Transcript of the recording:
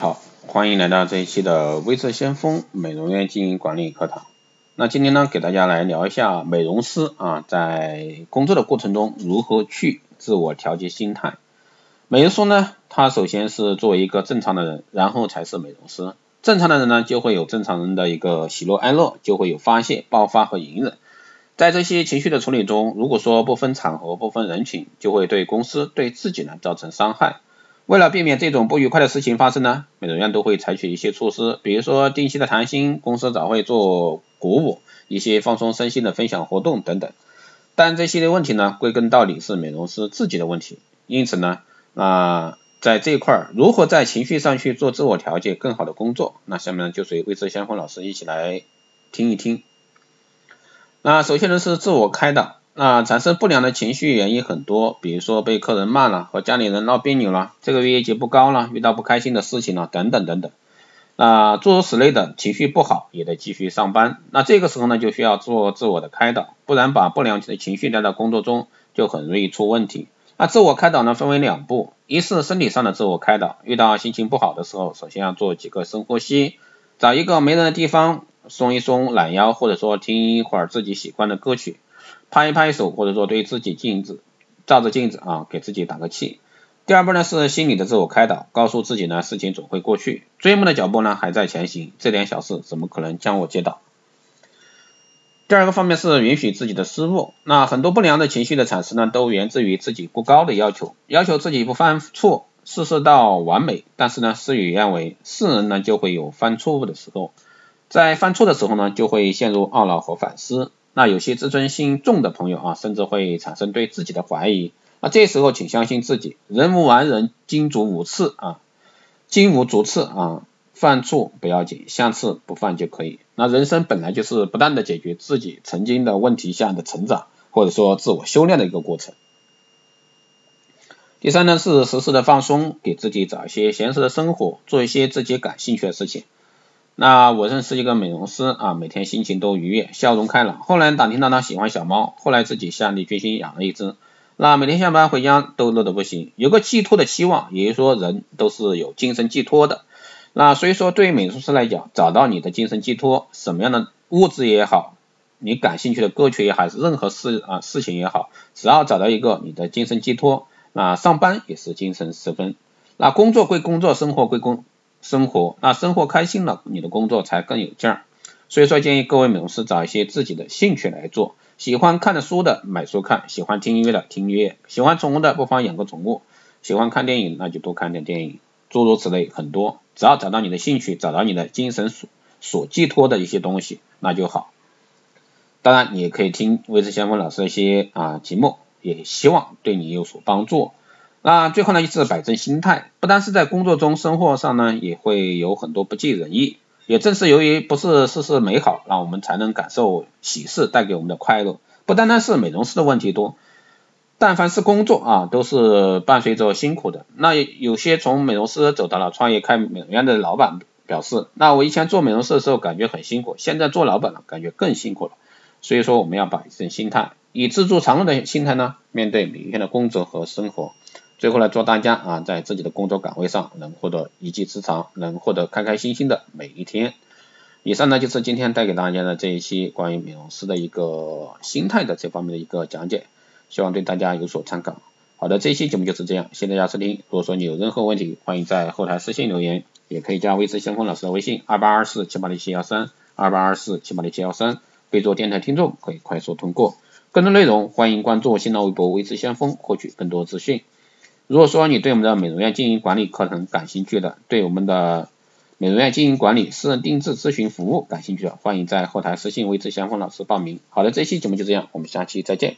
好，欢迎来到这一期的微智先锋美容院经营管理课堂。那今天呢，给大家来聊一下美容师啊，在工作的过程中如何去自我调节心态。美容师呢，他首先是作为一个正常的人，然后才是美容师。正常的人呢，就会有正常人的一个喜怒哀乐，就会有发泄、爆发和隐忍。在这些情绪的处理中，如果说不分场合、不分人群，就会对公司、对自己呢造成伤害。为了避免这种不愉快的事情发生呢，美容院都会采取一些措施，比如说定期的谈心、公司早会做鼓舞、一些放松身心的分享活动等等。但这些的问题呢，归根到底是美容师自己的问题。因此呢，啊，在这一块儿，如何在情绪上去做自我调节，更好的工作，那下面就随魏志先锋老师一起来听一听。那首先呢是自我开导。那产生不良的情绪原因很多，比如说被客人骂了，和家里人闹别扭了，这个月业绩不高了，遇到不开心的事情了，等等等等。那诸如此类的情绪不好，也得继续上班。那这个时候呢，就需要做自我的开导，不然把不良的情绪带到工作中，就很容易出问题。那自我开导呢，分为两步，一是身体上的自我开导，遇到心情不好的时候，首先要做几个深呼吸，找一个没人的地方，松一松懒腰，或者说听一会儿自己喜欢的歌曲。拍一拍手，或者说对自己镜子照着镜子啊，给自己打个气。第二步呢是心理的自我开导，告诉自己呢事情总会过去，追梦的脚步呢还在前行，这点小事怎么可能将我击倒？第二个方面是允许自己的失误，那很多不良的情绪的产生呢，都源自于自己过高的要求，要求自己不犯错，事事到完美。但是呢，事与愿违，是人呢就会有犯错误的时候，在犯错的时候呢，就会陷入懊恼和反思。那有些自尊心重的朋友啊，甚至会产生对自己的怀疑。那这时候，请相信自己，人无完人，金足五次啊，金无足赤啊，犯错不要紧，下次不犯就可以。那人生本来就是不断的解决自己曾经的问题下的成长，或者说自我修炼的一个过程。第三呢，是时时的放松，给自己找一些闲适的生活，做一些自己感兴趣的事情。那我认识一个美容师啊，每天心情都愉悦，笑容开朗。后来打听到他喜欢小猫，后来自己下定决心养了一只。那每天下班回家都乐得不行，有个寄托的期望，也就是说人都是有精神寄托的。那所以说对于美术师来讲，找到你的精神寄托，什么样的物质也好，你感兴趣的歌曲也好，任何事啊事情也好，只要找到一个你的精神寄托，那上班也是精神十分。那工作归工作，生活归工。生活，那生活开心了，你的工作才更有劲儿。所以说，建议各位美容师找一些自己的兴趣来做。喜欢看的书的买书看，喜欢听音乐的听音乐，喜欢宠物的不妨养个宠物，喜欢看电影那就多看点电影，诸如此类很多。只要找到你的兴趣，找到你的精神所所寄托的一些东西，那就好。当然，你也可以听魏志先锋老师的一些啊节目，也希望对你有所帮助。那最后呢，就是摆正心态，不单是在工作中，生活上呢，也会有很多不尽人意。也正是由于不是事事美好，那我们才能感受喜事带给我们的快乐。不单单是美容师的问题多，但凡是工作啊，都是伴随着辛苦的。那有些从美容师走到了创业开美容院的老板表示，那我以前做美容师的时候感觉很辛苦，现在做老板了，感觉更辛苦了。所以说，我们要摆正心态，以知足常乐的心态呢，面对每一天的工作和生活。最后呢，祝大家啊，在自己的工作岗位上能获得一技之长，能获得开开心心的每一天。以上呢就是今天带给大家的这一期关于美容师的一个心态的这方面的一个讲解，希望对大家有所参考。好的，这一期节目就是这样，谢谢大家收听。如果说你有任何问题，欢迎在后台私信留言，也可以加微知先锋老师的微信二八二四七八零七幺三二八二四七八零七幺三，备注电台听众可以快速通过。更多内容欢迎关注新浪微博微知先锋，获取更多资讯。如果说你对我们的美容院经营管理课程感兴趣的，对我们的美容院经营管理私人定制咨询服务感兴趣的，欢迎在后台私信为志先锋老师报名。好的，这期节目就这样，我们下期再见。